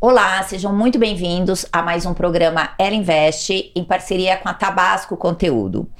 Olá, sejam muito bem-vindos a mais um programa Ela Investe em parceria com a Tabasco Conteúdo.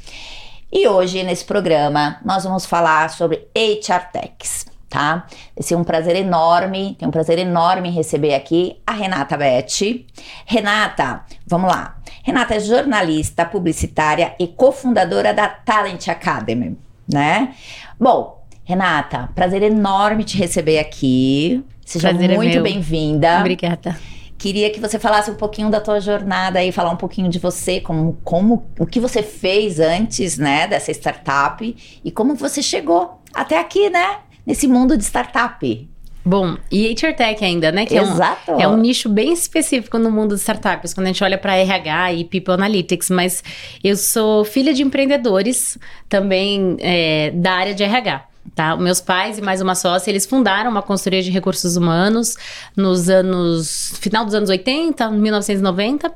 E hoje, nesse programa, nós vamos falar sobre HR Techs, tá? Esse é um prazer enorme, tem um prazer enorme receber aqui a Renata Betti. Renata, vamos lá. Renata é jornalista, publicitária e cofundadora da Talent Academy, né? Bom, Renata, prazer enorme te receber aqui. Seja Prazer é muito meu. bem-vinda. Obrigada. Queria que você falasse um pouquinho da tua jornada e falar um pouquinho de você, como, como o que você fez antes, né, dessa startup e como você chegou até aqui, né, nesse mundo de startup. Bom, e HR Tech ainda, né? Que Exato. É um, é um nicho bem específico no mundo de startups, quando a gente olha para RH e People Analytics. Mas eu sou filha de empreendedores, também é, da área de RH. Tá? Meus pais e mais uma sócia, eles fundaram uma consultoria de recursos humanos nos anos. final dos anos 80, 1990.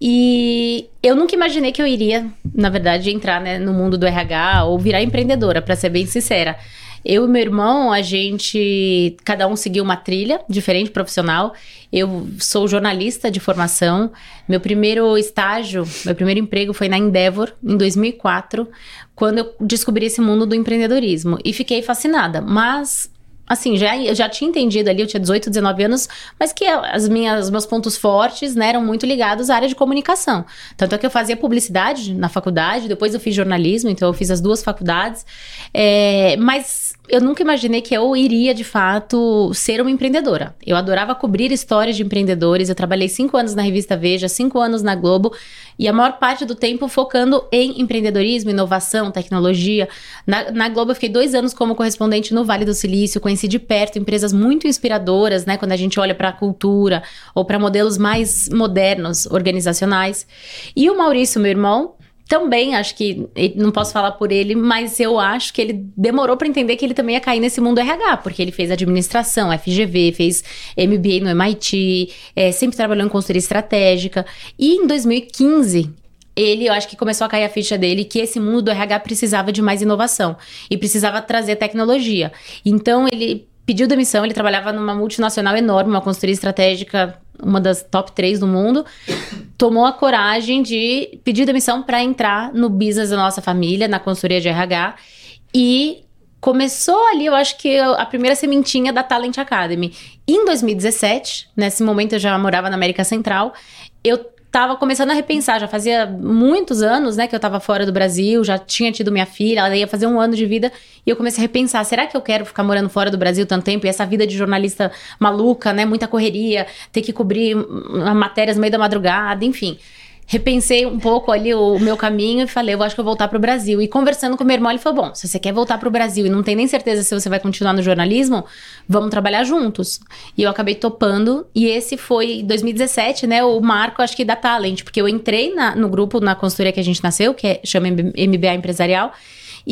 E eu nunca imaginei que eu iria, na verdade, entrar né, no mundo do RH ou virar empreendedora, para ser bem sincera. Eu e meu irmão, a gente. Cada um seguiu uma trilha diferente profissional. Eu sou jornalista de formação. Meu primeiro estágio, meu primeiro emprego foi na Endeavor, em 2004, quando eu descobri esse mundo do empreendedorismo. E fiquei fascinada. Mas assim, já, eu já tinha entendido ali, eu tinha 18, 19 anos, mas que as minhas, os meus pontos fortes, né, eram muito ligados à área de comunicação. Tanto é que eu fazia publicidade na faculdade, depois eu fiz jornalismo, então eu fiz as duas faculdades. É, mas eu nunca imaginei que eu iria, de fato, ser uma empreendedora. Eu adorava cobrir histórias de empreendedores. Eu trabalhei cinco anos na revista Veja, cinco anos na Globo, e a maior parte do tempo focando em empreendedorismo, inovação, tecnologia. Na, na Globo, eu fiquei dois anos como correspondente no Vale do Silício, conheci de perto empresas muito inspiradoras, né? Quando a gente olha para a cultura ou para modelos mais modernos, organizacionais. E o Maurício, meu irmão, também acho que não posso falar por ele, mas eu acho que ele demorou para entender que ele também ia cair nesse mundo RH, porque ele fez administração, FGV, fez MBA no MIT, é, sempre trabalhou em consultoria estratégica. E em 2015 ele, eu acho que começou a cair a ficha dele que esse mundo do RH precisava de mais inovação e precisava trazer tecnologia. Então ele pediu demissão, ele trabalhava numa multinacional enorme, uma consultoria estratégica, uma das top 3 do mundo, tomou a coragem de pedir demissão para entrar no business da nossa família, na consultoria de RH, e começou ali, eu acho que a primeira sementinha da Talent Academy. Em 2017, nesse momento eu já morava na América Central, eu tava começando a repensar, já fazia muitos anos, né, que eu tava fora do Brasil, já tinha tido minha filha, ela ia fazer um ano de vida, e eu comecei a repensar, será que eu quero ficar morando fora do Brasil tanto tempo? E essa vida de jornalista maluca, né, muita correria, ter que cobrir hum, matérias no meio da madrugada, enfim repensei um pouco ali o, meu caminho e falei, eu acho que eu vou voltar pro Brasil. E conversando com meu irmão, ele falou: bom, se você quer voltar pro Brasil e não tem nem certeza se você vai continuar no jornalismo, vamos trabalhar juntos. E eu acabei topando. E esse foi 2017, né? O marco, acho que, da Talent, porque eu entrei na, no grupo, na consultoria que a gente nasceu, que é, chama MBA Empresarial.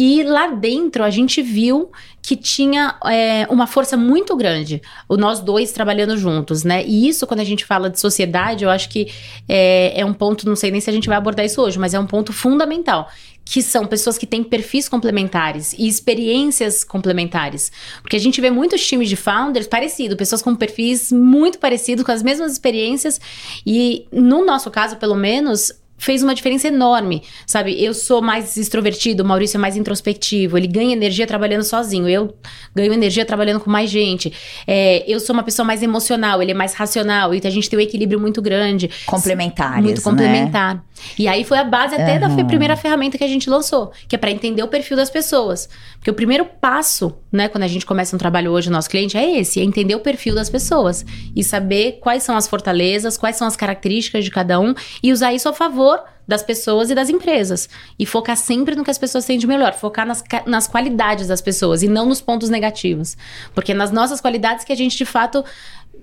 E lá dentro a gente viu que tinha é, uma força muito grande, o nós dois trabalhando juntos, né? E isso, quando a gente fala de sociedade, eu acho que é, é um ponto, não sei nem se a gente vai abordar isso hoje, mas é um ponto fundamental que são pessoas que têm perfis complementares e experiências complementares. Porque a gente vê muitos times de founders parecidos, pessoas com perfis muito parecidos, com as mesmas experiências, e no nosso caso, pelo menos, fez uma diferença enorme, sabe? Eu sou mais extrovertido, o Maurício é mais introspectivo, ele ganha energia trabalhando sozinho, eu ganho energia trabalhando com mais gente. É, eu sou uma pessoa mais emocional, ele é mais racional, então a gente tem um equilíbrio muito grande. Complementares, Muito complementar. Né? E aí foi a base até uhum. da primeira ferramenta que a gente lançou, que é para entender o perfil das pessoas. Porque o primeiro passo, né, quando a gente começa um trabalho hoje, o nosso cliente, é esse, é entender o perfil das pessoas e saber quais são as fortalezas, quais são as características de cada um e usar isso a favor das pessoas e das empresas. E focar sempre no que as pessoas têm de melhor. Focar nas, nas qualidades das pessoas e não nos pontos negativos. Porque nas nossas qualidades que a gente, de fato,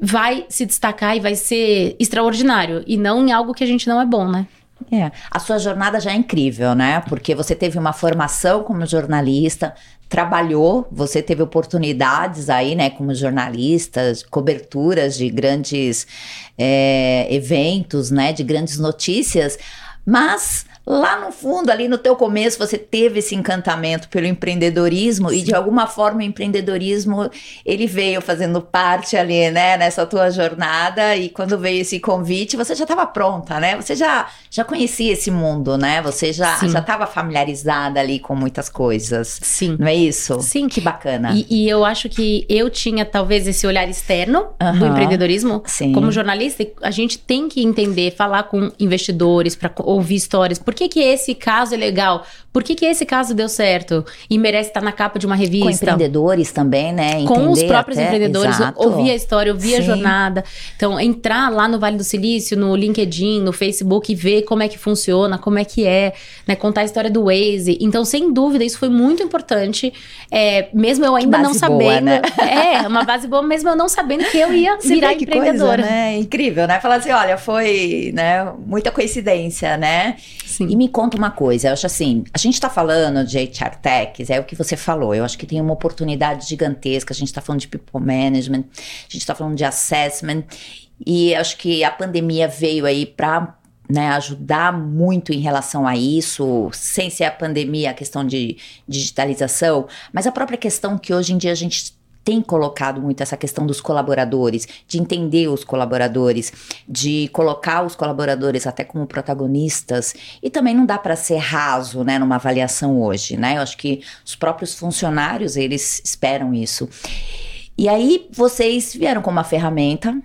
vai se destacar e vai ser extraordinário. E não em algo que a gente não é bom, né? É, a sua jornada já é incrível, né? Porque você teve uma formação como jornalista, trabalhou, você teve oportunidades aí, né, como jornalista, coberturas de grandes é, eventos, né, de grandes notícias, mas lá no fundo, ali no teu começo, você teve esse encantamento pelo empreendedorismo Sim. e de alguma forma o empreendedorismo ele veio fazendo parte ali, né, nessa tua jornada e quando veio esse convite, você já estava pronta, né? Você já já conhecia esse mundo, né? Você já Sim. já estava familiarizada ali com muitas coisas. Sim. Não é isso? Sim. Que bacana. E, e eu acho que eu tinha talvez esse olhar externo uhum. do empreendedorismo. Sim. Como jornalista, a gente tem que entender, falar com investidores para ouvir histórias. Por que que esse caso é legal? Por que, que esse caso deu certo e merece estar na capa de uma revista? Com empreendedores também, né? Entender com os próprios até, empreendedores, exato. ouvir a história, ouvir Sim. a jornada. Então, entrar lá no Vale do Silício, no LinkedIn, no Facebook e ver como é que funciona, como é que é, né? Contar a história do Waze. Então, sem dúvida, isso foi muito importante. É, mesmo eu ainda não sabendo. Boa, né? É, uma base boa, mesmo eu não sabendo que eu ia Você virar empreendedora. Coisa, né? Incrível, né? Falar assim, olha, foi né, muita coincidência, né? Sim. E me conta uma coisa, eu acho assim, gente está falando de HR Techs, é o que você falou, eu acho que tem uma oportunidade gigantesca, a gente está falando de people management, a gente está falando de assessment, e acho que a pandemia veio aí para né, ajudar muito em relação a isso, sem ser a pandemia, a questão de digitalização, mas a própria questão que hoje em dia a gente tem colocado muito essa questão dos colaboradores, de entender os colaboradores, de colocar os colaboradores até como protagonistas. E também não dá para ser raso, né, numa avaliação hoje, né? Eu acho que os próprios funcionários, eles esperam isso. E aí vocês vieram com uma ferramenta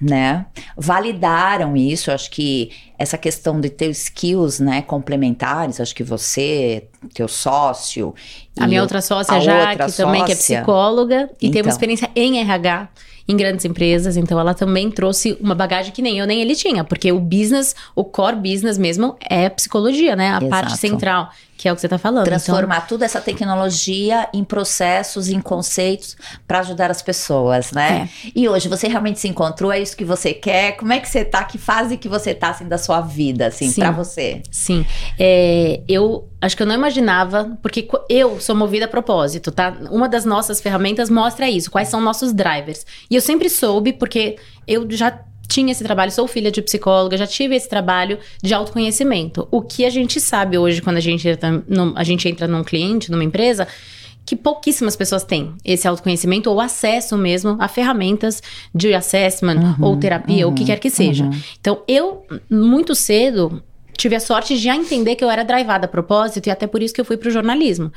né? Validaram isso, acho que essa questão de ter skills, né, complementares, acho que você, teu sócio, a minha outra sócia já, que sócia. também que é psicóloga e então. tem uma experiência em RH em grandes empresas, então ela também trouxe uma bagagem que nem eu nem ele tinha, porque o business, o core business mesmo é psicologia, né? A Exato. parte central que é o que você está falando. Transformar então... toda essa tecnologia em processos, em conceitos para ajudar as pessoas, né? É. E hoje você realmente se encontrou, é isso que você quer? Como é que você tá? Que fase que você tá assim da sua vida, assim, para você? Sim. É, eu acho que eu não imaginava, porque eu sou movida a propósito, tá? Uma das nossas ferramentas mostra isso, quais são nossos drivers. E eu sempre soube, porque eu já tinha esse trabalho, sou filha de psicóloga, já tive esse trabalho de autoconhecimento. O que a gente sabe hoje quando a gente entra, num, a gente entra num cliente, numa empresa, que pouquíssimas pessoas têm esse autoconhecimento ou acesso mesmo a ferramentas de assessment uhum, ou terapia, uhum, ou o que quer que seja. Uhum. Então, eu, muito cedo, tive a sorte de já entender que eu era drivada a propósito e até por isso que eu fui para o jornalismo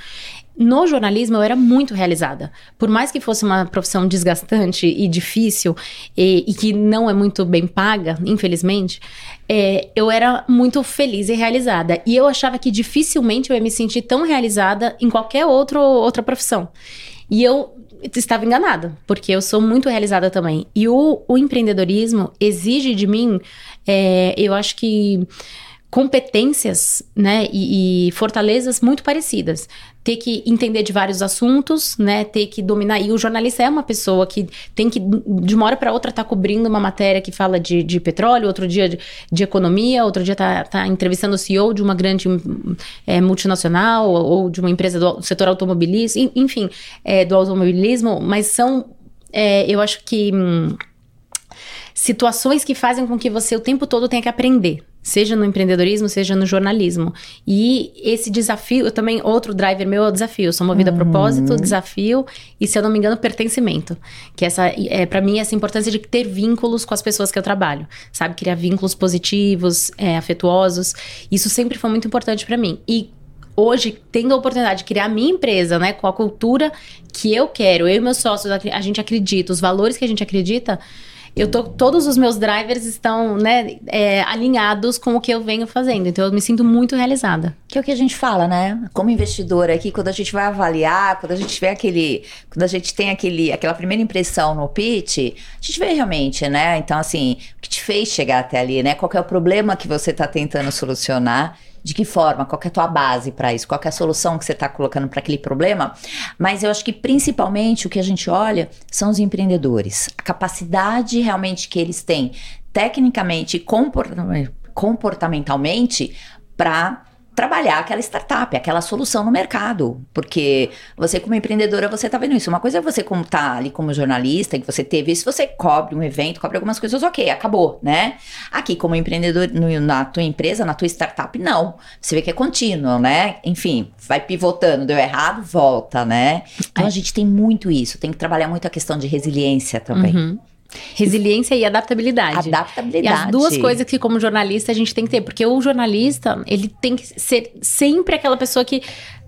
no jornalismo eu era muito realizada. Por mais que fosse uma profissão desgastante e difícil e, e que não é muito bem paga, infelizmente, é, eu era muito feliz e realizada. E eu achava que dificilmente eu ia me sentir tão realizada em qualquer outro, outra profissão. E eu estava enganada, porque eu sou muito realizada também. E o, o empreendedorismo exige de mim, é, eu acho que competências, né, e, e, fortalezas muito parecidas. Ter que entender de vários assuntos, né, ter que dominar. E o jornalista é uma pessoa que tem que, de uma hora para outra, tá cobrindo uma matéria que fala de, de petróleo, outro dia de, de, economia, outro dia tá, tá entrevistando o CEO de uma grande é, multinacional ou, ou, de uma empresa do setor automobilismo, enfim, é, do automobilismo, mas são, é, eu acho que. Hum, situações que fazem com que você o tempo todo tenha que aprender, seja no empreendedorismo, seja no jornalismo. E esse desafio, também, outro driver meu é o desafio. Eu sou movida uhum. a propósito, desafio e, se eu não me engano, pertencimento. Que essa, é para mim, essa importância de ter vínculos com as pessoas que eu trabalho, sabe? Criar vínculos positivos, é, afetuosos. Isso sempre foi muito importante para mim. E hoje, tendo a oportunidade de criar a minha empresa, né, com a cultura que eu quero, eu e meus sócios, a gente acredita, os valores que a gente acredita, eu tô, todos os meus drivers estão, né, é, alinhados com o que eu venho fazendo. Então eu me sinto muito realizada. Que é o que a gente fala, né? Como investidora aqui, quando a gente vai avaliar, quando a gente vê aquele, quando a gente tem aquele, aquela primeira impressão no pitch, a gente vê realmente, né? Então assim, o que te fez chegar até ali, né? Qual é o problema que você está tentando solucionar? De que forma, qual é a tua base para isso, qual é a solução que você está colocando para aquele problema. Mas eu acho que principalmente o que a gente olha são os empreendedores, a capacidade realmente que eles têm, tecnicamente e comportamentalmente, para trabalhar aquela startup, aquela solução no mercado. Porque você, como empreendedora, você tá vendo isso. Uma coisa é você como tá ali como jornalista, que você teve isso, você cobre um evento, cobre algumas coisas, ok, acabou, né? Aqui, como empreendedor no, na tua empresa, na tua startup, não. Você vê que é contínuo, né? Enfim, vai pivotando, deu errado, volta, né? Então é. a gente tem muito isso, tem que trabalhar muito a questão de resiliência também. Uhum. Resiliência e adaptabilidade. Adaptabilidade. E as duas coisas que, como jornalista, a gente tem que ter. Porque o jornalista, ele tem que ser sempre aquela pessoa que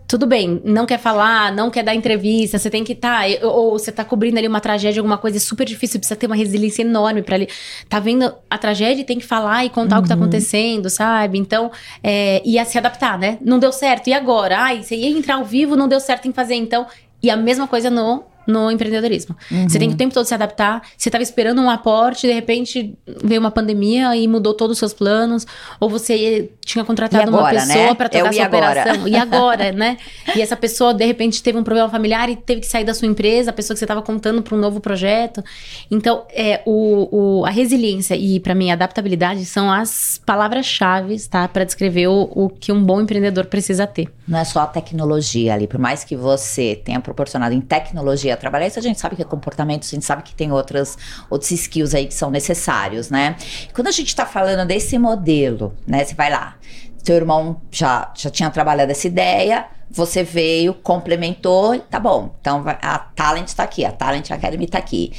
tudo bem, não quer falar, não quer dar entrevista, você tem que estar, tá, ou você tá cobrindo ali uma tragédia, alguma coisa super difícil, precisa ter uma resiliência enorme para ali. Tá vendo a tragédia e tem que falar e contar uhum. o que tá uhum. acontecendo, sabe? Então, é, ia se adaptar, né? Não deu certo, e agora? Ai, você ia entrar ao vivo, não deu certo em fazer, então. E a mesma coisa no no empreendedorismo. Uhum. Você tem que o tempo todo se adaptar. Você estava esperando um aporte, de repente veio uma pandemia e mudou todos os seus planos. Ou você tinha contratado agora, uma pessoa né? para tocar é sua operação. E agora, né? E essa pessoa, de repente, teve um problema familiar e teve que sair da sua empresa, a pessoa que você estava contando para um novo projeto. Então, é, o, o a resiliência e, para mim, a adaptabilidade são as palavras-chave, tá? Para descrever o, o que um bom empreendedor precisa ter. Não é só a tecnologia ali. Por mais que você tenha proporcionado em tecnologia trabalhar isso, a gente sabe que é comportamento, a gente sabe que tem outras, outros skills aí que são necessários, né? Quando a gente tá falando desse modelo, né? Você vai lá, seu irmão já, já tinha trabalhado essa ideia, você veio, complementou, tá bom. Então a Talent está aqui, a Talent Academy está aqui.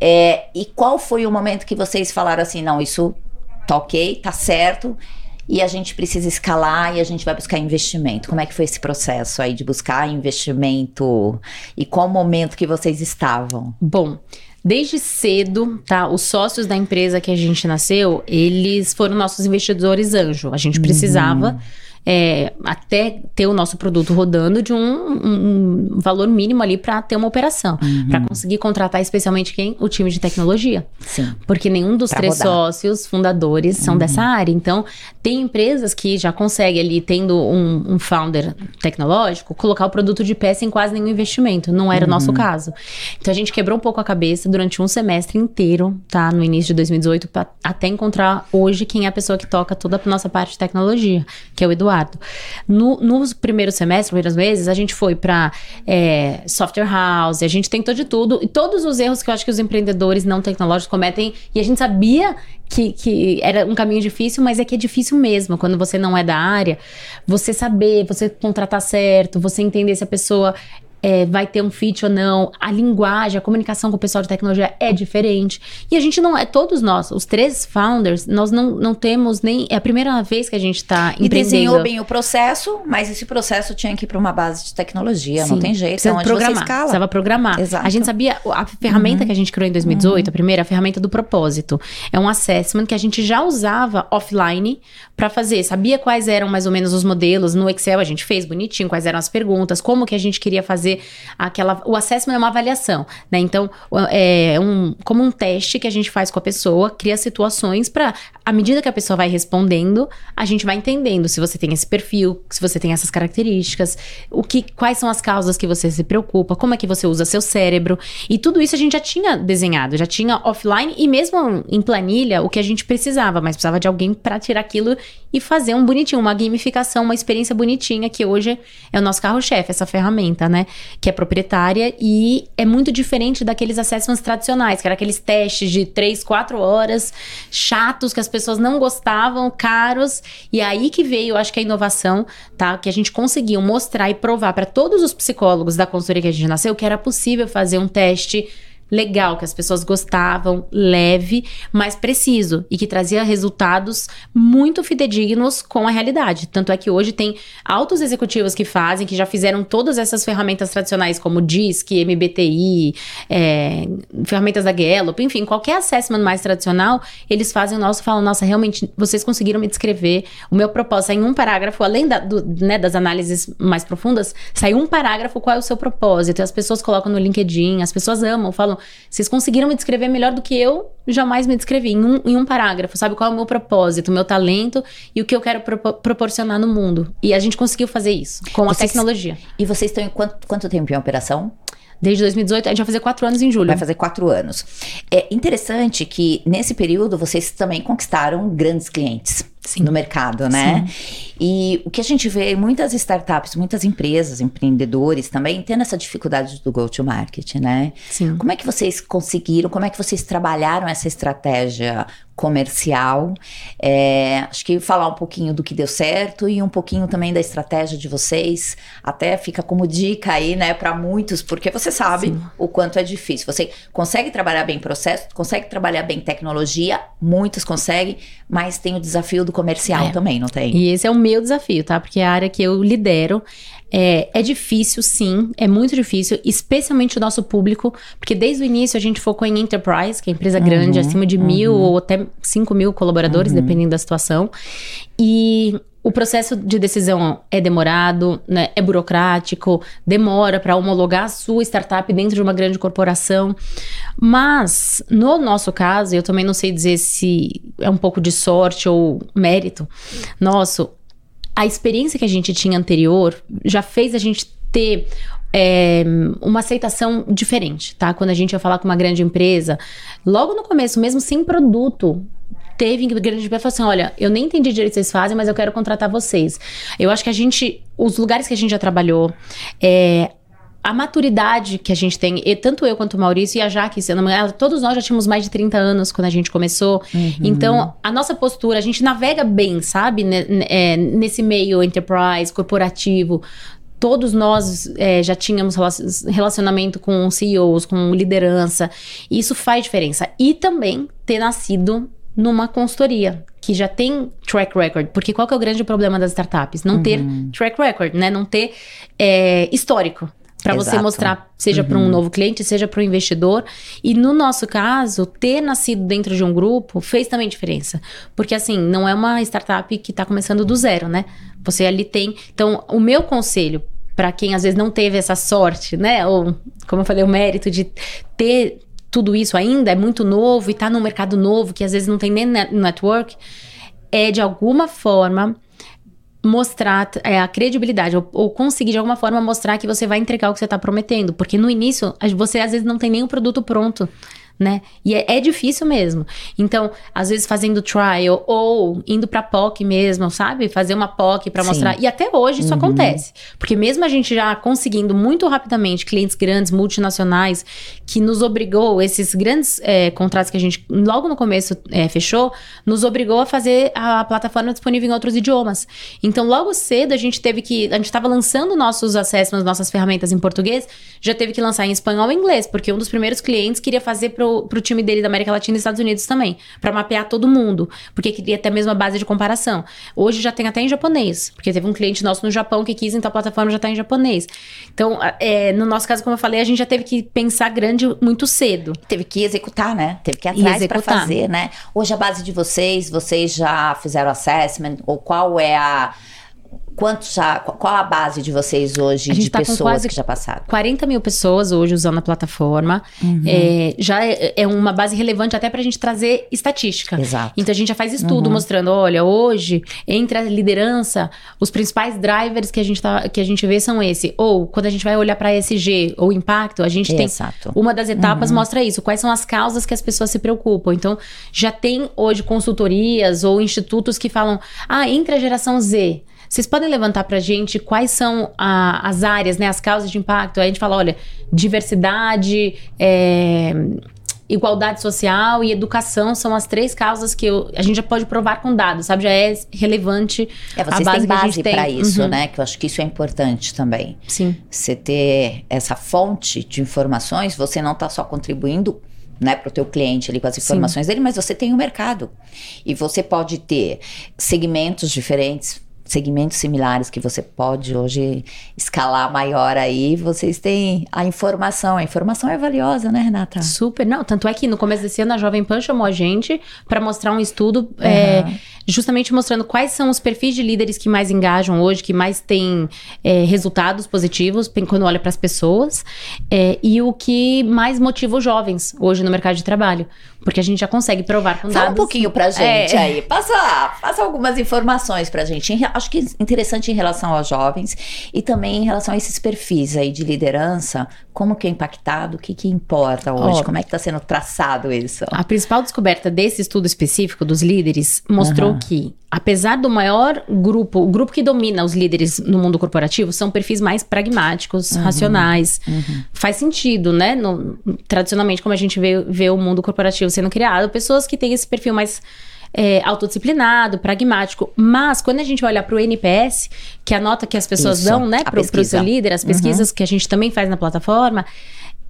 É, e qual foi o momento que vocês falaram assim, não, isso tá ok, tá certo, e a gente precisa escalar e a gente vai buscar investimento. Como é que foi esse processo aí de buscar investimento e qual momento que vocês estavam? Bom, Desde cedo, tá? Os sócios da empresa que a gente nasceu, eles foram nossos investidores anjo. A gente precisava uhum é, até ter o nosso produto rodando de um, um valor mínimo ali para ter uma operação. Uhum. Para conseguir contratar especialmente quem? O time de tecnologia. Sim. Porque nenhum dos pra três rodar. sócios fundadores são uhum. dessa área. Então, tem empresas que já conseguem ali, tendo um, um, founder tecnológico, colocar o produto de pé sem quase nenhum investimento. Não era uhum. o nosso uhum. caso. Então, a gente quebrou um pouco a cabeça durante um semestre inteiro, tá? No início de 2018, pra, até encontrar hoje quem é a pessoa que toca toda a nossa parte de tecnologia, que é o Eduardo. No, no primeiro semestre, primeiros meses, a gente foi para é, software house, a gente tentou de tudo. E todos os erros que eu acho que os empreendedores não tecnológicos cometem, e a gente sabia que, que era um caminho difícil, mas é que é difícil mesmo quando você não é da área. Você saber, você contratar certo, você entender se a pessoa é, vai ter um fit ou não, a linguagem, a comunicação com o pessoal de tecnologia é diferente. E a gente não é, todos nós, os três founders, nós não, não temos nem. É a primeira vez que a gente está empreendendo. E desenhou bem o processo, mas esse processo tinha que ir para uma base de tecnologia, Sim, não tem jeito. Precisa é programar. Você escala. Precisava programar. Exato. A gente sabia, a ferramenta uhum. que a gente criou em 2018, uhum. a primeira, a ferramenta do propósito, é um assessment que a gente já usava offline para fazer. Sabia quais eram mais ou menos os modelos no Excel, a gente fez bonitinho, quais eram as perguntas, como que a gente queria fazer aquela. O assessment é uma avaliação, né? Então, é um, como um teste que a gente faz com a pessoa, cria situações para, à medida que a pessoa vai respondendo, a gente vai entendendo se você tem esse perfil, se você tem essas características, o que, quais são as causas que você se preocupa, como é que você usa seu cérebro. E tudo isso a gente já tinha desenhado, já tinha offline e mesmo em planilha o que a gente precisava, mas precisava de alguém para tirar aquilo e fazer um bonitinho, uma gamificação, uma experiência bonitinha, que hoje é o nosso carro-chefe, essa ferramenta, né? Que é proprietária e é muito diferente daqueles assessments tradicionais, que eram aqueles testes de 3, 4 horas, chatos, que as pessoas não gostavam, caros. E aí que veio, acho que a inovação, tá? Que a gente conseguiu mostrar e provar para todos os psicólogos da consultoria que a gente nasceu que era possível fazer um teste legal, que as pessoas gostavam, leve, mas preciso e que trazia resultados muito fidedignos com a realidade. Tanto é que hoje tem altos executivos que fazem, que já fizeram todas essas ferramentas tradicionais, como DISC, MBTI, é, ferramentas da Gallup, enfim, qualquer assessment mais tradicional, eles fazem o nosso, falam, nossa, realmente, vocês conseguiram me descrever o meu propósito. Em um parágrafo, além da, do, né, das análises mais profundas, sai um parágrafo qual é o seu propósito. E as pessoas colocam no LinkedIn, as pessoas amam, falam, vocês conseguiram me descrever melhor do que eu jamais me descrevi, em um, em um parágrafo, sabe? Qual é o meu propósito, o meu talento e o que eu quero pro proporcionar no mundo. E a gente conseguiu fazer isso com vocês, a tecnologia. E vocês estão em quanto, quanto tempo em operação? Desde 2018, a gente vai fazer quatro anos em julho. Vai fazer quatro anos. É interessante que nesse período vocês também conquistaram grandes clientes. Sim. no mercado, né? Sim. E o que a gente vê muitas startups, muitas empresas, empreendedores também tendo essa dificuldade do go-to-market, né? Sim. Como é que vocês conseguiram, como é que vocês trabalharam essa estratégia comercial? É, acho que falar um pouquinho do que deu certo e um pouquinho também da estratégia de vocês, até fica como dica aí, né, para muitos, porque você sabe Sim. o quanto é difícil. Você consegue trabalhar bem processo, consegue trabalhar bem tecnologia, muitos conseguem, mas tem o desafio do comercial é. também, não tem? E esse é o meu desafio, tá? Porque a área que eu lidero é, é, difícil, sim, é muito difícil, especialmente o nosso público, porque desde o início a gente focou em enterprise, que é empresa grande, uhum, acima de uhum. mil ou até cinco mil colaboradores, uhum. dependendo da situação. E o processo de decisão é demorado, né, é burocrático, demora para homologar a sua startup dentro de uma grande corporação. Mas, no nosso caso, eu também não sei dizer se é um pouco de sorte ou mérito nosso, a experiência que a gente tinha anterior já fez a gente ter é, uma aceitação diferente, tá? Quando a gente ia falar com uma grande empresa, logo no começo, mesmo sem produto, teve grande empresa falou assim: olha, eu nem entendi direito o que vocês fazem, mas eu quero contratar vocês. Eu acho que a gente, os lugares que a gente já trabalhou, é, a maturidade que a gente tem, e tanto eu quanto o Maurício e a Jaque, todos nós já tínhamos mais de 30 anos quando a gente começou. Uhum. Então, a nossa postura, a gente navega bem, sabe? É, nesse meio enterprise, corporativo. Todos nós é, já tínhamos relacionamento com CEOs, com liderança. E isso faz diferença. E também ter nascido numa consultoria que já tem track record, porque qual que é o grande problema das startups? Não uhum. ter track record, né? Não ter é, histórico para você mostrar, seja uhum. para um novo cliente, seja para um investidor. E no nosso caso, ter nascido dentro de um grupo fez também diferença. Porque assim, não é uma startup que está começando do zero, né? Você ali tem. Então, o meu conselho para quem às vezes não teve essa sorte, né? Ou, como eu falei, o mérito de ter tudo isso ainda, é muito novo e tá num mercado novo que às vezes não tem nem network, é de alguma forma mostrar é, a credibilidade ou, ou, conseguir de alguma forma mostrar que você vai entregar o que você está prometendo, porque no início você às vezes não tem o produto pronto né? E é, é, difícil mesmo. Então, às vezes fazendo trial ou indo para POC mesmo, sabe? Fazer uma POC para mostrar. E até hoje isso uhum. acontece. Porque mesmo a gente já conseguindo muito rapidamente clientes grandes, multinacionais, que nos obrigou, esses grandes é, contratos que a gente logo no começo é, fechou, nos obrigou a fazer a plataforma disponível em outros idiomas. Então, logo cedo a gente teve que. A gente estava lançando nossos assessments, nossas ferramentas em português, já teve que lançar em espanhol e inglês, porque um dos primeiros clientes queria fazer pro pro, pro time dele da América Latina e Estados Unidos também, para mapear todo mundo, porque queria ter a mesma base de comparação. Hoje já tem até em japonês, porque teve um cliente nosso no Japão que quis, então a plataforma já tá em japonês. Então, é, no nosso caso, como eu falei, a gente já teve que pensar grande muito cedo. Teve que executar, né? Teve que ir atrás para fazer, né? Hoje a base de vocês, vocês já fizeram assessment, ou qual é a Quantos já, qual a base de vocês hoje de tá pessoas que já passaram? 40 mil pessoas hoje usando a plataforma. Uhum. É, já é, é, uma base relevante até para a gente trazer estatística. Exato. Então a gente já faz estudo uhum. mostrando: olha, hoje, entre a liderança, os principais drivers que a gente, tá, que a gente vê são esse. Ou quando a gente vai olhar para ESG ou impacto, a gente Exato. tem. Uma das etapas uhum. mostra isso: quais são as causas que as pessoas se preocupam. Então já tem hoje consultorias ou institutos que falam: ah, entre a geração Z. Vocês podem levantar para a gente quais são a, as áreas, né, as causas de impacto? Aí a gente fala, olha, diversidade, é, igualdade social e educação são as três causas que eu, a gente já pode provar com dados, sabe? Já é relevante é, vocês a base têm base para isso, uhum. né? Que eu acho que isso é importante também. Sim. Você ter essa fonte de informações, você não está só contribuindo né, para o teu cliente ali com as informações Sim. dele, mas você tem o um mercado e você pode ter segmentos diferentes segmentos similares que você pode hoje escalar maior aí, vocês têm a informação. A informação é valiosa, né, Renata? Super. Não, tanto é que no começo desse ano a Jovem Pan chamou a gente para mostrar um estudo uhum. é, justamente mostrando quais são os perfis de líderes que mais engajam hoje, que mais têm é, resultados positivos quando olha para as pessoas é, e o que mais motiva os jovens hoje no mercado de trabalho. Porque a gente já consegue provar com Fala dados. um pouquinho pra gente é. aí. Passa, passa algumas informações pra gente. acho que interessante em relação aos jovens e também em relação a esses perfis aí de liderança, como que é impactado, o que que importa hoje, oh, como é que está sendo traçado isso? A principal descoberta desse estudo específico dos líderes mostrou uhum. que, apesar do maior grupo, o grupo que domina os líderes no mundo corporativo são perfis mais pragmáticos, uhum. racionais. Uhum. Faz sentido, né? No, tradicionalmente, como a gente vê, vê o mundo corporativo sendo criado, pessoas que têm esse perfil mais é, autodisciplinado, pragmático. Mas quando a gente vai olhar para o NPS, que é a nota que as pessoas Isso, dão, né, para o seu líder, as pesquisas uhum. que a gente também faz na plataforma,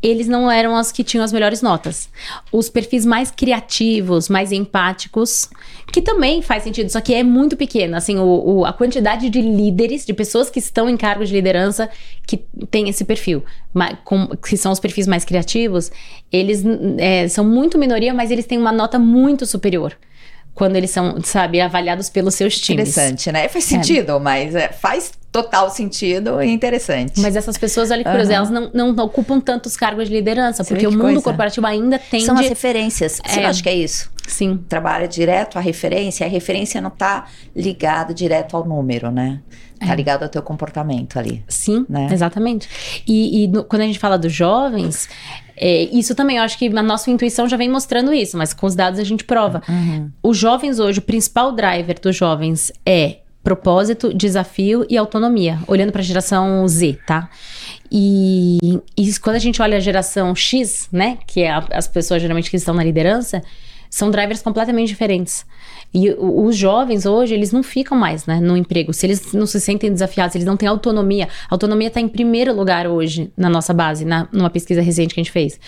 eles não eram as que tinham as melhores notas. Os perfis mais criativos, mais empáticos, que também faz sentido, só que é muito pequeno. Assim, o, o, a quantidade de líderes, de pessoas que estão em cargos de liderança que tem esse perfil, com, que são os perfis mais criativos, eles é, são muito minoria, mas eles têm uma nota muito superior quando eles são, sabe, avaliados pelos seus times. Interessante, né? Faz sentido, é. mas é, faz total sentido e interessante. Mas essas pessoas, olha que curioso, uhum. elas não, não, não, ocupam tantos cargos de liderança, Você porque o mundo coisa. corporativo ainda tem. São as referências. Você é. acha que é isso? Sim. Trabalha direto à referência, a referência não está ligada direto ao número, né? Tá é. ligado ao teu comportamento ali. Sim, né? exatamente. E, e no, quando a gente fala dos jovens, é, isso também, eu acho que a nossa intuição já vem mostrando isso, mas com os dados a gente prova. Uhum. Os jovens hoje, o principal driver dos jovens é propósito, desafio e autonomia, olhando para a geração Z, tá? E, e, quando a gente olha a geração X, né, que é a, as pessoas geralmente que estão na liderança, são drivers completamente diferentes. E os jovens hoje, eles não ficam mais né, no emprego. Se eles não se sentem desafiados, eles não têm autonomia. A autonomia está em primeiro lugar hoje na nossa base, na, numa pesquisa recente que a gente fez.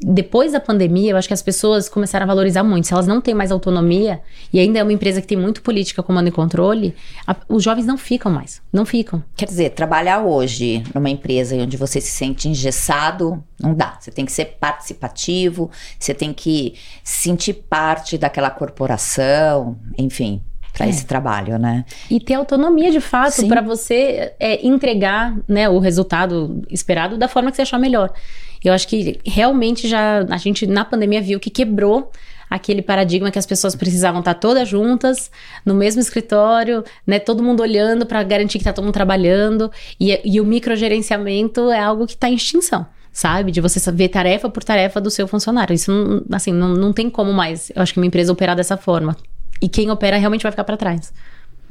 Depois da pandemia, eu acho que as pessoas começaram a valorizar muito. Se elas não têm mais autonomia, e ainda é uma empresa que tem muito política, comando e controle, a, os jovens não ficam mais. Não ficam. Quer dizer, trabalhar hoje numa empresa onde você se sente engessado, não dá. Você tem que ser participativo, você tem que sentir parte daquela corporação, enfim, para é. esse trabalho, né? E ter autonomia de fato para você é, entregar né, o resultado esperado da forma que você achar melhor. Eu acho que realmente já a gente na pandemia viu que quebrou aquele paradigma que as pessoas precisavam estar todas juntas no mesmo escritório, né? Todo mundo olhando para garantir que está todo mundo trabalhando e, e o microgerenciamento é algo que está em extinção sabe? De você ver tarefa por tarefa do seu funcionário. Isso, não, assim, não, não tem como mais, eu acho que uma empresa operar dessa forma. E quem opera realmente vai ficar para trás.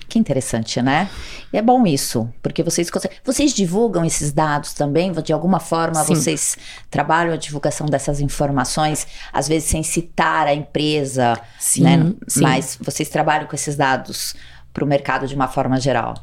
Que interessante, né? E é bom isso, porque vocês conseguem. Vocês divulgam esses dados também? De alguma forma, Sim. vocês trabalham a divulgação dessas informações, às vezes sem citar a empresa, Sim. né? Sim. Mas vocês trabalham com esses dados para o mercado de uma forma geral?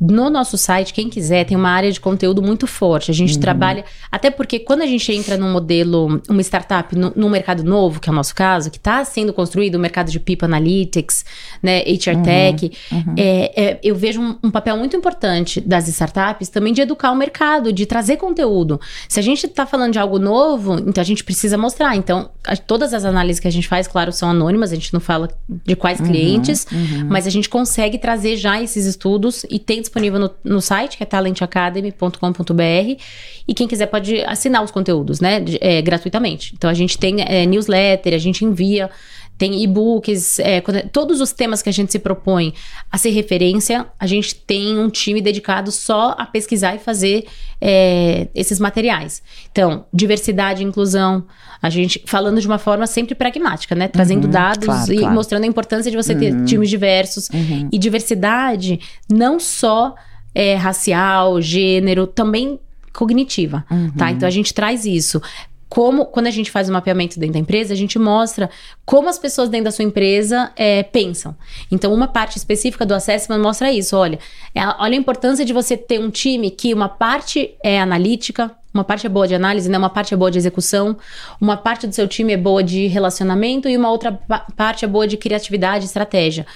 No nosso site, quem quiser, tem uma área de conteúdo muito forte. A gente uhum. trabalha. Até porque quando a gente entra num modelo, uma startup, no, num mercado novo, que é o nosso caso, que está sendo construído, o mercado de People Analytics, né, HR uhum. Tech, uhum. É, é, eu vejo um, um, papel muito importante das startups também de educar o mercado, de trazer conteúdo. Se a gente está falando de algo novo, então a gente precisa mostrar. Então, a, todas as análises que a gente faz, claro, são anônimas, a gente não fala de quais uhum. clientes, uhum. mas a gente consegue consegue trazer já esses estudos e tem disponível no, no site, que é talentacademy.com.br. E quem quiser pode assinar os conteúdos, né? É, gratuitamente. Então a gente tem é, newsletter, a gente envia tem e-books, é, todos os temas que a gente se propõe a ser referência, a gente tem um time dedicado só a pesquisar e fazer é, esses materiais. Então, diversidade inclusão, a gente falando de uma forma sempre pragmática, né? Trazendo uhum, dados claro, e claro. mostrando a importância de você ter uhum. times diversos. Uhum. E diversidade não só é, racial, gênero, também cognitiva, tá? Uhum. Então a gente traz isso como, quando a gente faz o mapeamento dentro da empresa, a gente mostra como as pessoas dentro da sua empresa é, pensam. Então, uma parte específica do assessment mostra isso. Olha, é, olha a importância de você ter um time que uma parte é analítica, uma parte é boa de análise, né? uma parte é boa de execução, uma parte do seu time é boa de relacionamento e uma outra parte é boa de criatividade e estratégia.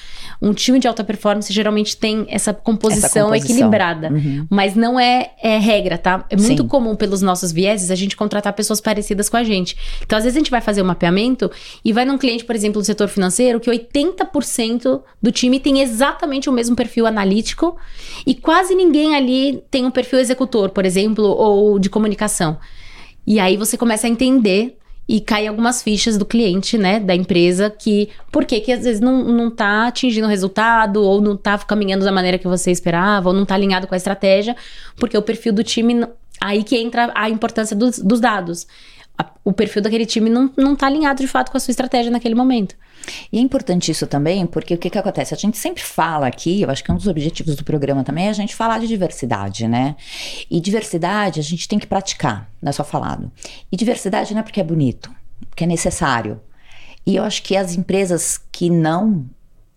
Um time de alta performance geralmente tem essa composição, essa composição. equilibrada, uhum. mas não é, é, regra, tá? É muito Sim. comum pelos nossos vieses a gente contratar pessoas parecidas com a gente. Então, às vezes a gente vai fazer um mapeamento e vai num cliente, por exemplo, do setor financeiro, que 80% do time tem exatamente o mesmo perfil analítico e quase ninguém ali tem um perfil executor, por exemplo, ou de comunicação. E aí você começa a entender e cai algumas fichas do cliente, né, da empresa, que por que que às vezes não, não tá atingindo o resultado, ou não tá caminhando da maneira que você esperava, ou não tá alinhado com a estratégia, porque o perfil do time, aí que entra a importância dos, dos dados. O perfil daquele time não, não tá alinhado de fato com a sua estratégia naquele momento. E é importante isso também, porque o que, que acontece? A gente sempre fala aqui, eu acho que um dos objetivos do programa também é a gente falar de diversidade, né? E diversidade a gente tem que praticar, não é só falado. E diversidade não é porque é bonito, porque é necessário. E eu acho que as empresas que não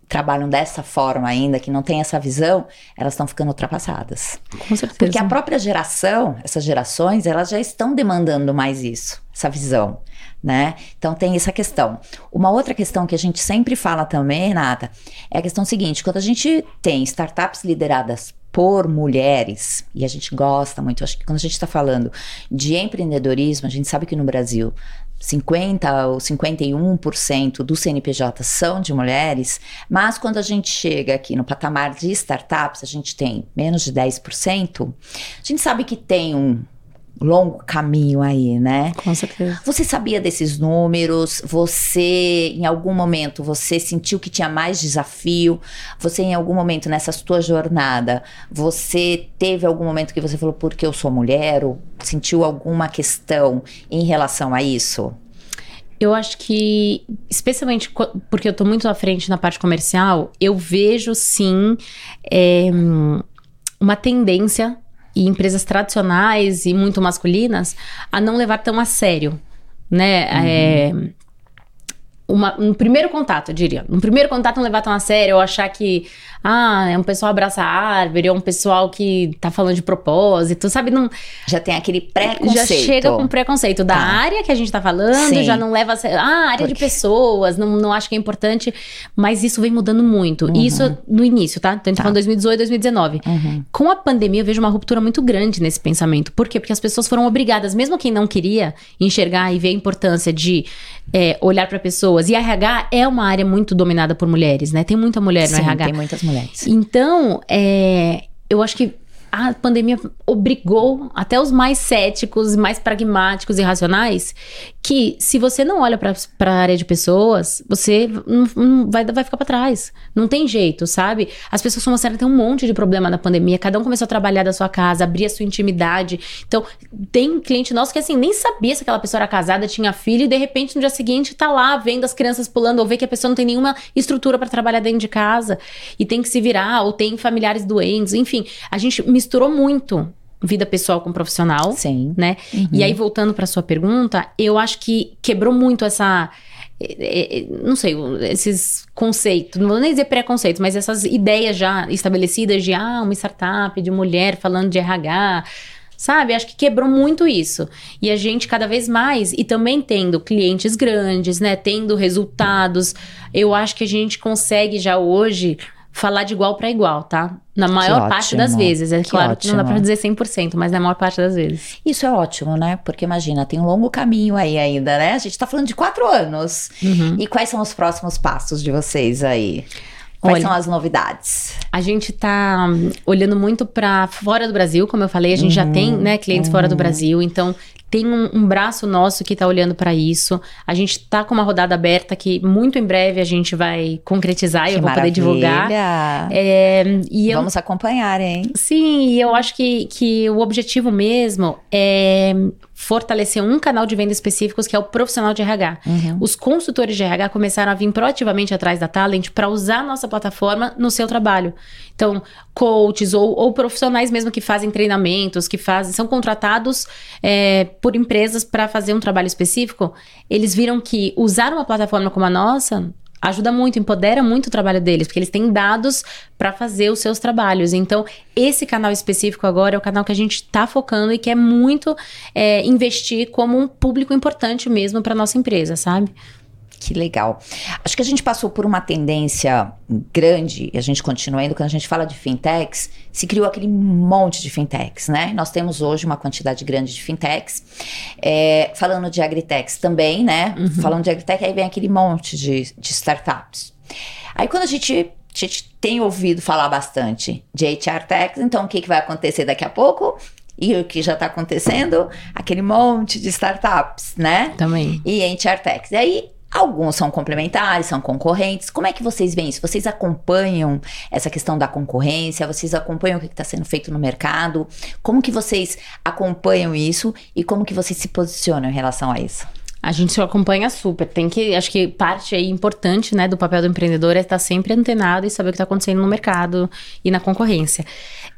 trabalham dessa forma ainda, que não tem essa visão, elas estão ficando ultrapassadas. Com certeza. Porque a própria geração, essas gerações, elas já estão demandando mais isso, essa visão né? Então tem essa questão. Uma outra questão que a gente sempre fala também, Renata, é a questão seguinte: quando a gente tem startups lideradas por mulheres, e a gente gosta muito, acho que quando a gente está falando de empreendedorismo, a gente sabe que no Brasil 50 ou 51% do CNPJ são de mulheres, mas quando a gente chega aqui no patamar de startups, a gente tem menos de 10%, a gente sabe que tem um longo caminho aí, né? Com certeza. Você sabia desses números? Você, em algum momento, você sentiu que tinha mais desafio? Você, em algum momento, nessa sua jornada, você teve algum momento que você falou, porque eu sou mulher? Ou sentiu alguma questão em relação a isso? Eu acho que, especialmente porque eu estou muito à frente na parte comercial, eu vejo sim é, uma tendência e empresas tradicionais e muito masculinas a não levar tão a sério, né? Uhum. É, uma, um primeiro contato, eu diria. Um primeiro contato não levar tão a sério, ou achar que ah, é um pessoal abraça a árvore, é um pessoal que tá falando de propósito, sabe? Não, já tem aquele preconceito. Já chega com preconceito da tá. área que a gente tá falando, Sim. já não leva a sério. Ah, área Porque... de pessoas, não, não acho que é importante, mas isso vem mudando muito. Uhum. Isso no início, tá? Então a gente tá. falando 2018, 2019. Uhum. Com a pandemia, eu vejo uma ruptura muito grande nesse pensamento. Por quê? Porque as pessoas foram obrigadas, mesmo quem não queria, enxergar e ver a importância de é, olhar para pessoas. E RH é uma área muito dominada por mulheres, né? Tem muita mulher no Sim, RH. Tem muitas mulheres mulheres. Então, é, eu acho que a pandemia obrigou até os mais céticos, mais pragmáticos e racionais que se você não olha para a área de pessoas, você não, não vai, vai ficar para trás. Não tem jeito, sabe? As pessoas começaram a ter um monte de problema na pandemia, cada um começou a trabalhar da sua casa, abrir a sua intimidade. Então, tem cliente nosso que assim, nem sabia se aquela pessoa era casada, tinha filho, e de repente no dia seguinte tá lá vendo as crianças pulando, ou vê que a pessoa não tem nenhuma estrutura para trabalhar dentro de casa e tem que se virar, ou tem familiares doentes, enfim. A gente misturou muito vida pessoal com profissional. Sim. Né? Uhum. E aí, voltando para sua pergunta, eu acho que quebrou muito essa. Eh, eh, não sei, esses conceitos, não vou nem dizer preconceitos, mas essas ideias já estabelecidas de ah, uma startup, de mulher falando de RH, sabe? Acho que quebrou muito isso. E a gente cada vez mais, e também tendo clientes grandes, né? Tendo resultados, eu acho que a gente consegue já hoje falar de igual para igual, tá? Na maior parte das vezes. É claro que não dá pra dizer 100%, mas na maior parte das vezes. Isso é ótimo, né? Porque imagina, tem um longo caminho aí ainda, né? A gente tá falando de quatro anos. Uhum. E quais são os próximos passos de vocês aí? Quais Olha, são as novidades? A gente tá olhando muito para fora do Brasil, como eu falei, a gente uhum, já tem, né, clientes uhum. fora do uhum. Brasil, então tem um, um braço nosso que está olhando para isso. A gente está com uma rodada aberta que muito em breve a gente vai concretizar e eu vou poder divulgar. É, e Vamos eu, acompanhar, hein? Sim, e eu acho que, que o objetivo mesmo é fortalecer um canal de venda específicos que é o profissional de RH. Uhum. Os consultores de RH começaram a vir proativamente atrás da Talent para usar a nossa plataforma no seu trabalho. Então, coaches ou, ou, profissionais mesmo que fazem treinamentos, que fazem, são contratados é, por empresas para fazer um trabalho específico, eles viram que usar uma plataforma como a nossa ajuda muito, empodera muito o trabalho deles, porque eles têm dados para fazer os seus trabalhos. Então, esse canal específico agora é o canal que a gente está focando e quer muito é, investir como um público importante mesmo para nossa empresa, sabe? Que legal. Acho que a gente passou por uma tendência grande, e a gente continua indo, quando a gente fala de fintechs, se criou aquele monte de fintechs, né? Nós temos hoje uma quantidade grande de fintechs. É, falando de agritechs também, né? Uhum. Falando de agritech, aí vem aquele monte de, de startups. Aí quando a gente a gente tem ouvido falar bastante de HR Techs, então o que, que vai acontecer daqui a pouco? E o que já está acontecendo? Aquele monte de startups, né? Também. E Techs. E aí, alguns são complementares, são concorrentes. Como é que vocês veem isso? Vocês acompanham essa questão da concorrência? Vocês acompanham o que está sendo feito no mercado? Como que vocês acompanham isso e como que vocês se posicionam em relação a isso? A gente acompanha super. Tem que, acho que parte aí importante, né, do papel do empreendedor é estar sempre antenado e saber o que está acontecendo no mercado e na concorrência.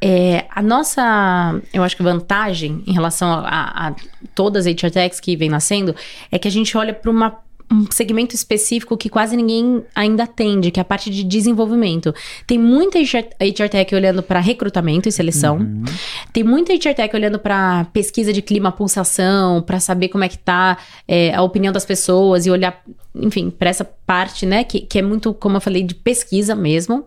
É, a nossa, eu acho que vantagem em relação a, a todas as HR techs que vem nascendo é que a gente olha para uma um segmento específico que quase ninguém ainda atende, que é a parte de desenvolvimento. Tem muita HR Tech olhando para recrutamento e seleção. Uhum. Tem muita HR Tech olhando para pesquisa de clima, pulsação, para saber como é que tá é, a opinião das pessoas e olhar, enfim, para essa parte, né, que, que é muito, como eu falei, de pesquisa mesmo.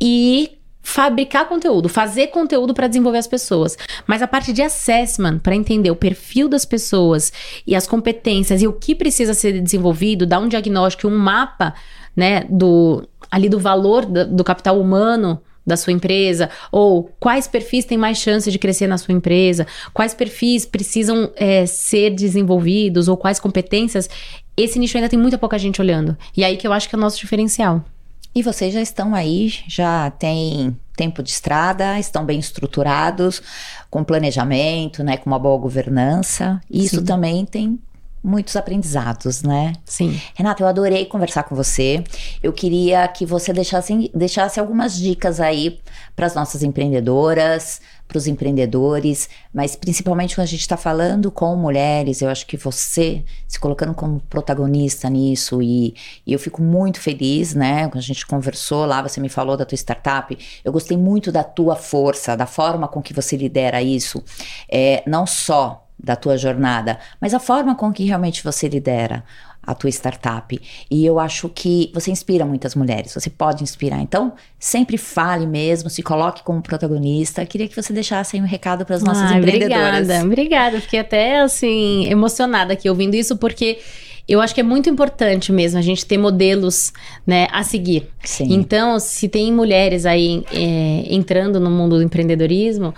E fabricar conteúdo, fazer conteúdo para desenvolver as pessoas. Mas a parte de assessment, para entender o perfil das pessoas e as competências e o que precisa ser desenvolvido, dar um diagnóstico, um mapa, né, do ali do valor do, do capital humano da sua empresa, ou quais perfis têm mais chance de crescer na sua empresa, quais perfis precisam é, ser desenvolvidos, ou quais competências, esse nicho ainda tem muita pouca gente olhando. E aí que eu acho que é o nosso diferencial. E vocês já estão aí, já têm tempo de estrada, estão bem estruturados, com planejamento, né, com uma boa governança. Isso Sim. também tem muitos aprendizados, né? Sim. Renata, eu adorei conversar com você. Eu queria que você deixasse, deixasse algumas dicas aí para as nossas empreendedoras, para os empreendedores, mas principalmente quando a gente está falando com mulheres, eu acho que você se colocando como protagonista nisso e, e, eu fico muito feliz, né? Quando a gente conversou lá, você me falou da tua startup, eu gostei muito da tua força, da forma com que você lidera isso, é, não só da tua jornada, mas a forma com que realmente você lidera a tua startup. E eu acho que você inspira muitas mulheres, você pode inspirar. Então, sempre fale mesmo, se coloque como protagonista. Queria que você deixasse aí um recado para as nossas ah, empreendedoras. Obrigada, obrigada. Fiquei até assim emocionada aqui ouvindo isso porque eu acho que é muito importante mesmo a gente ter modelos né, a seguir. Sim. Então, se tem mulheres aí é, entrando no mundo do empreendedorismo,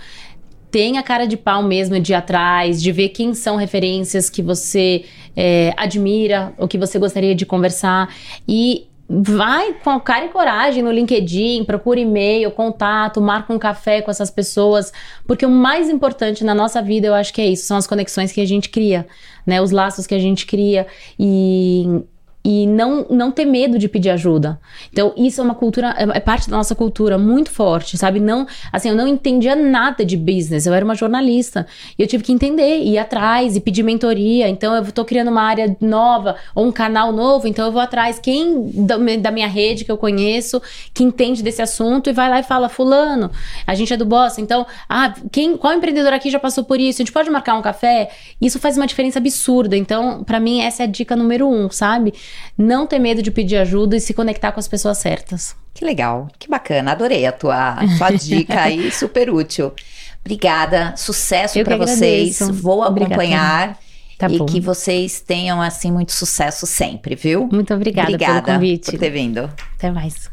tem a cara de pau mesmo de ir atrás, de ver quem são referências que você é, admira, ou que você gostaria de conversar. E vai com cara e coragem no LinkedIn, procura e-mail, contato, marca um café com essas pessoas, porque o mais importante na nossa vida, eu acho que é isso, são as conexões que a gente cria, né, os laços que a gente cria e e não, não ter medo de pedir ajuda. Então, isso é uma cultura, é, é parte da nossa cultura muito forte, sabe? Não, assim, eu não entendia nada de business, eu era uma jornalista e eu tive que entender, ir atrás e pedir mentoria. Então, eu tô criando uma área nova ou um canal novo, então eu vou atrás quem da, da minha rede que eu conheço, que entende desse assunto e vai lá e fala: "Fulano, a gente é do Boss, então, ah, quem, qual empreendedor aqui já passou por isso? A gente pode marcar um café?" Isso faz uma diferença absurda. Então, para mim essa é a dica número um, sabe? Não ter medo de pedir ajuda e se conectar com as pessoas certas. Que legal, que bacana, adorei a tua, tua dica aí, super útil. Obrigada, sucesso para vocês. Vou acompanhar. Tá e bom. que vocês tenham assim muito sucesso sempre, viu? Muito obrigada, obrigada pelo convite. por ter vindo. Até mais.